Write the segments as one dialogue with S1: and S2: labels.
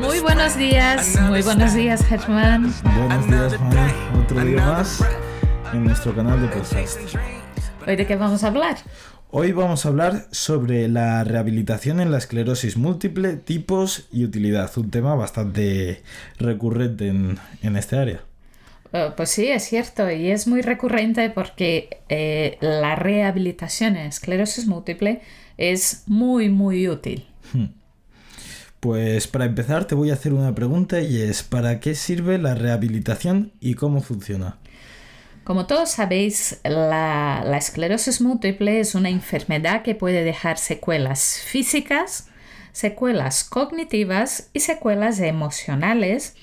S1: Muy buenos días, muy buenos días Germán.
S2: Buenos días Mari, otro día más en nuestro canal de podcast.
S1: ¿Hoy de qué vamos a hablar?
S2: Hoy vamos a hablar sobre la rehabilitación en la esclerosis múltiple, tipos y utilidad, un tema bastante recurrente en, en este área.
S1: Uh, pues sí, es cierto, y es muy recurrente porque eh, la rehabilitación en esclerosis múltiple es muy, muy útil.
S2: Hmm. Pues para empezar te voy a hacer una pregunta y es ¿para qué sirve la rehabilitación y cómo funciona?
S1: Como todos sabéis, la, la, esclerosis múltiple es una enfermedad que puede dejar secuelas físicas, secuelas cognitivas y secuelas emocionales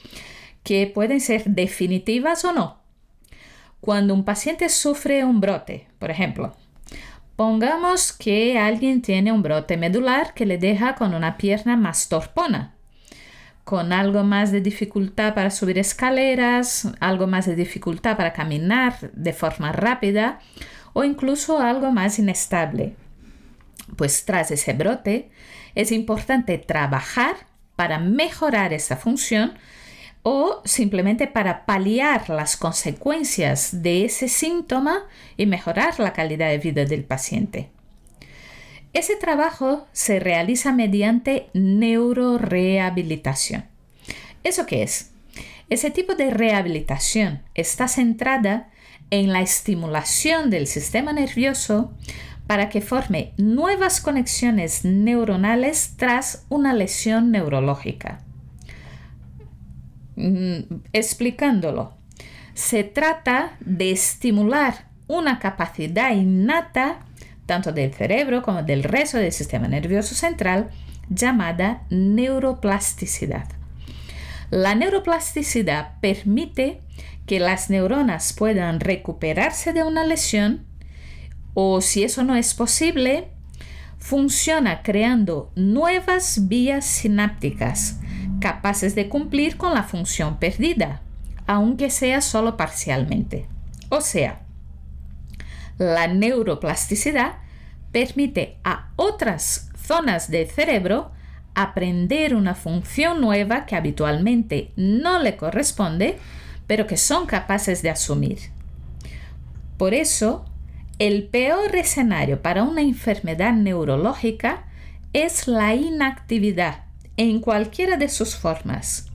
S1: que pueden ser definitivas o no. Cuando un paciente sufre un brote, por ejemplo, pongamos que alguien tiene un brote medular que le deja con una pierna más torpona, con algo más de dificultad para subir escaleras, algo más de dificultad para caminar de forma rápida o incluso algo más inestable. Pues tras ese brote es importante trabajar para mejorar esa función o simplemente para paliar las consecuencias de ese síntoma y mejorar la calidad de vida del paciente. Ese trabajo se realiza mediante neurorehabilitación. ¿Eso qué es? Ese tipo de rehabilitación está centrada en la estimulación del sistema nervioso para que forme nuevas conexiones neuronales tras una lesión neurológica. Explicándolo. Se trata de estimular una capacidad innata tanto del cerebro como del resto del sistema nervioso central llamada neuroplasticidad. La neuroplasticidad permite que las neuronas puedan recuperarse de una lesión o si eso no es posible, funciona creando nuevas vías sinápticas capaces de cumplir con la función perdida, aunque sea solo parcialmente. O sea, la neuroplasticidad permite a otras zonas del cerebro aprender una función nueva que habitualmente no le corresponde, pero que son capaces de asumir. Por eso, el peor escenario para una enfermedad neurológica es la inactividad en cualquiera de sus formas.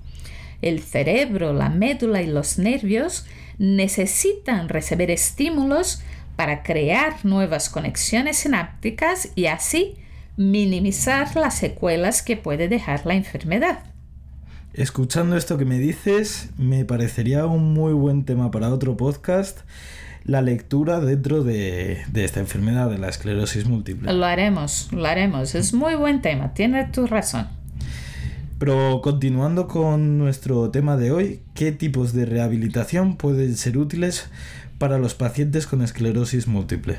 S1: El cerebro, la médula y los nervios necesitan recibir estímulos para crear nuevas conexiones sinápticas y así minimizar las secuelas que puede dejar la enfermedad.
S2: Escuchando esto que me dices, me parecería un muy buen tema para otro podcast la lectura dentro de, de, esta enfermedad de la esclerosis múltiple.
S1: Lo haremos, lo haremos. Es muy buen tema, tienes tu razón.
S2: Pero continuando con nuestro tema de hoy, ¿qué tipos de rehabilitación pueden ser útiles para los pacientes con esclerosis múltiple?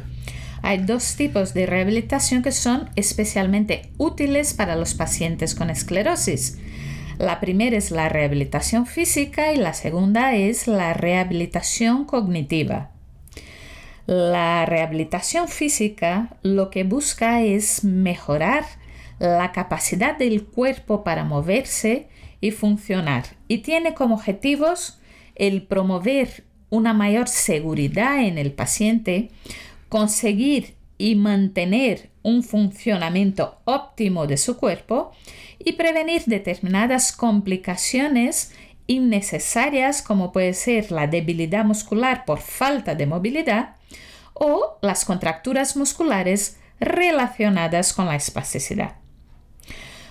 S1: Hay dos tipos de rehabilitación que son especialmente útiles para los pacientes con esclerosis. La primera es la rehabilitación física y la segunda es la rehabilitación cognitiva. La rehabilitación física lo que busca es mejorar la capacidad del cuerpo para moverse y funcionar. Y tiene como objetivos el promover una mayor seguridad en el paciente, conseguir y mantener un funcionamiento óptimo de su cuerpo y prevenir determinadas complicaciones innecesarias como puede ser la debilidad muscular por falta de movilidad o las contracturas musculares relacionadas con la espasticidad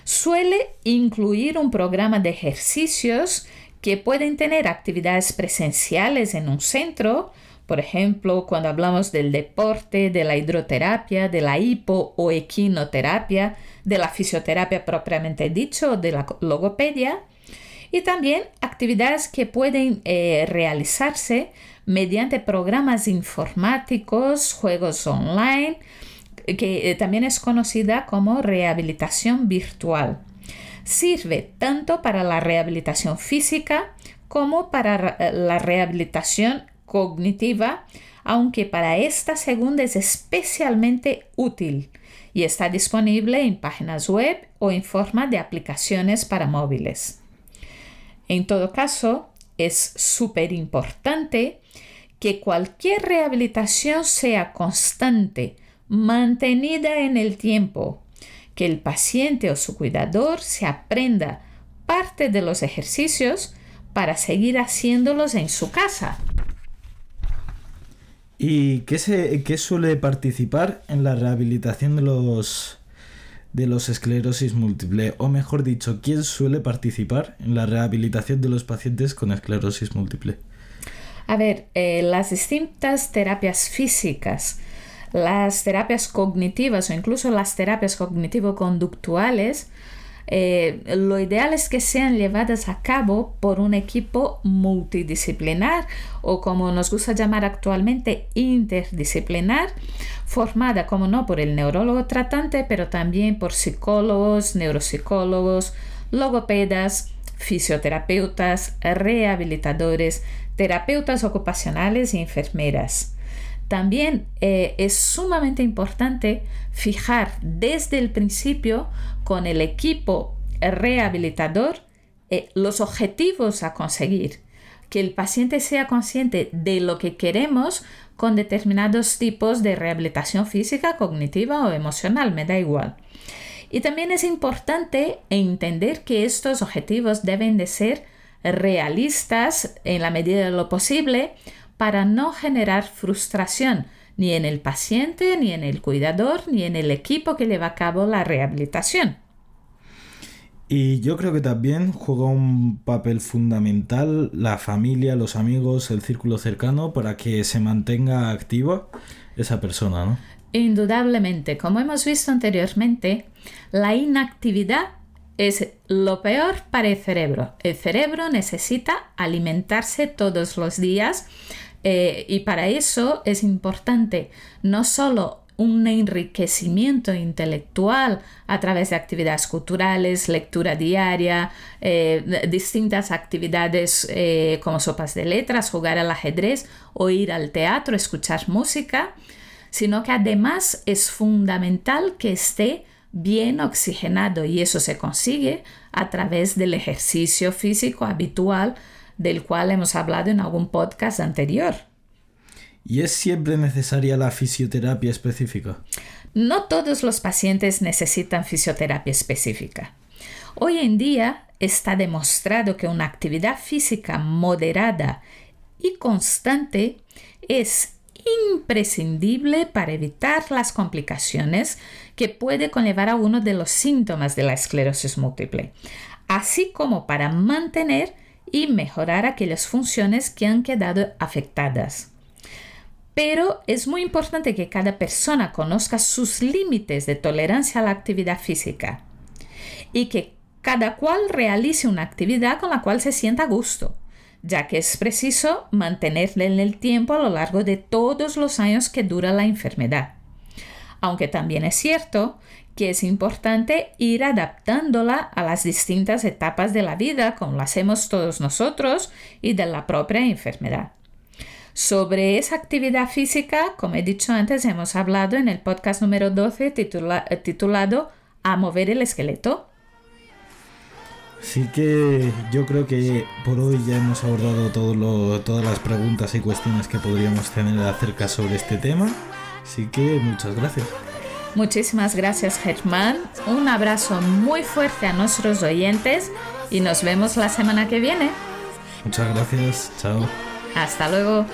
S1: suele incluir un programa de ejercicios que pueden tener actividades presenciales en un centro, por ejemplo, cuando hablamos del deporte, de la hidroterapia, de la hipo o equinoterapia, de la fisioterapia propiamente dicho, de la logopedia, y también actividades que pueden eh, realizarse mediante programas informáticos, juegos online, que eh, también es conocida como rehabilitación virtual. Sirve tanto para la rehabilitación física como para eh, la rehabilitación cognitiva, aunque para esta segunda es especialmente útil, y está disponible en páginas web o en forma de aplicaciones para móviles. En todo caso, es súper importante que cualquier rehabilitación sea constante, mantenida en el tiempo, que el paciente o su cuidador se aprenda parte de los ejercicios para seguir haciéndolos en su casa.
S2: ¿Y qué, se, qué suele participar en la rehabilitación de los, de los esclerosis múltiple? O mejor dicho, ¿quién suele participar en la rehabilitación de los pacientes con esclerosis múltiple?
S1: A ver, eh, las distintas terapias físicas, las terapias cognitivas o incluso las terapias cognitivo-conductuales eh, lo ideal es que sean llevadas a cabo por un equipo multidisciplinar o como nos gusta llamar actualmente interdisciplinar, formada como no por el neurólogo tratante, pero también por psicólogos, neuropsicólogos, logopedas, fisioterapeutas, rehabilitadores, terapeutas ocupacionales y enfermeras. También eh, es sumamente importante fijar desde el principio con el equipo rehabilitador eh, los objetivos a conseguir, que el paciente sea consciente de lo que queremos con determinados tipos de rehabilitación física, cognitiva o emocional, me da igual. Y también es importante entender que estos objetivos deben de ser realistas en la medida de lo posible para no generar frustración ni en el paciente, ni en el cuidador, ni en el equipo que lleva a cabo la rehabilitación.
S2: Y yo creo que también juega un papel fundamental la familia, los amigos, el círculo cercano para que se mantenga activa esa persona, ¿no?
S1: Indudablemente, como hemos visto anteriormente, la inactividad es lo peor para el cerebro. El cerebro necesita alimentarse todos los días eh, y para eso es importante no solo un enriquecimiento intelectual a través de actividades culturales, lectura diaria, eh, distintas actividades eh, como sopas de letras, jugar al ajedrez o ir al teatro, escuchar música, sino que además es fundamental que esté bien oxigenado y eso se consigue a través del ejercicio físico habitual del cual hemos hablado en algún podcast anterior.
S2: ¿Y es siempre necesaria la fisioterapia específica?
S1: No todos los pacientes necesitan fisioterapia específica. Hoy en día está demostrado que una actividad física moderada y constante es imprescindible para evitar las complicaciones que puede conllevar a uno de los síntomas de la esclerosis múltiple, así como para mantener y mejorar aquellas funciones que han quedado afectadas. Pero es muy importante que cada persona conozca sus límites de tolerancia a la actividad física y que cada cual realice una actividad con la cual se sienta a gusto, ya que es preciso mantenerla en el tiempo a lo largo de todos los años que dura la enfermedad. Aunque también es cierto que es importante ir adaptándola a las distintas etapas de la vida, como lo hacemos todos nosotros, y de la propia enfermedad. Sobre esa actividad física, como he dicho antes, hemos hablado en el podcast número 12 titulado A mover el esqueleto.
S2: Así que yo creo que por hoy ya hemos abordado todas las preguntas y cuestiones que podríamos tener acerca sobre este tema. Así que muchas gracias.
S1: Muchísimas gracias Germán, un abrazo muy fuerte a nuestros oyentes y nos vemos la semana que viene.
S2: Muchas gracias, chao.
S1: Hasta luego.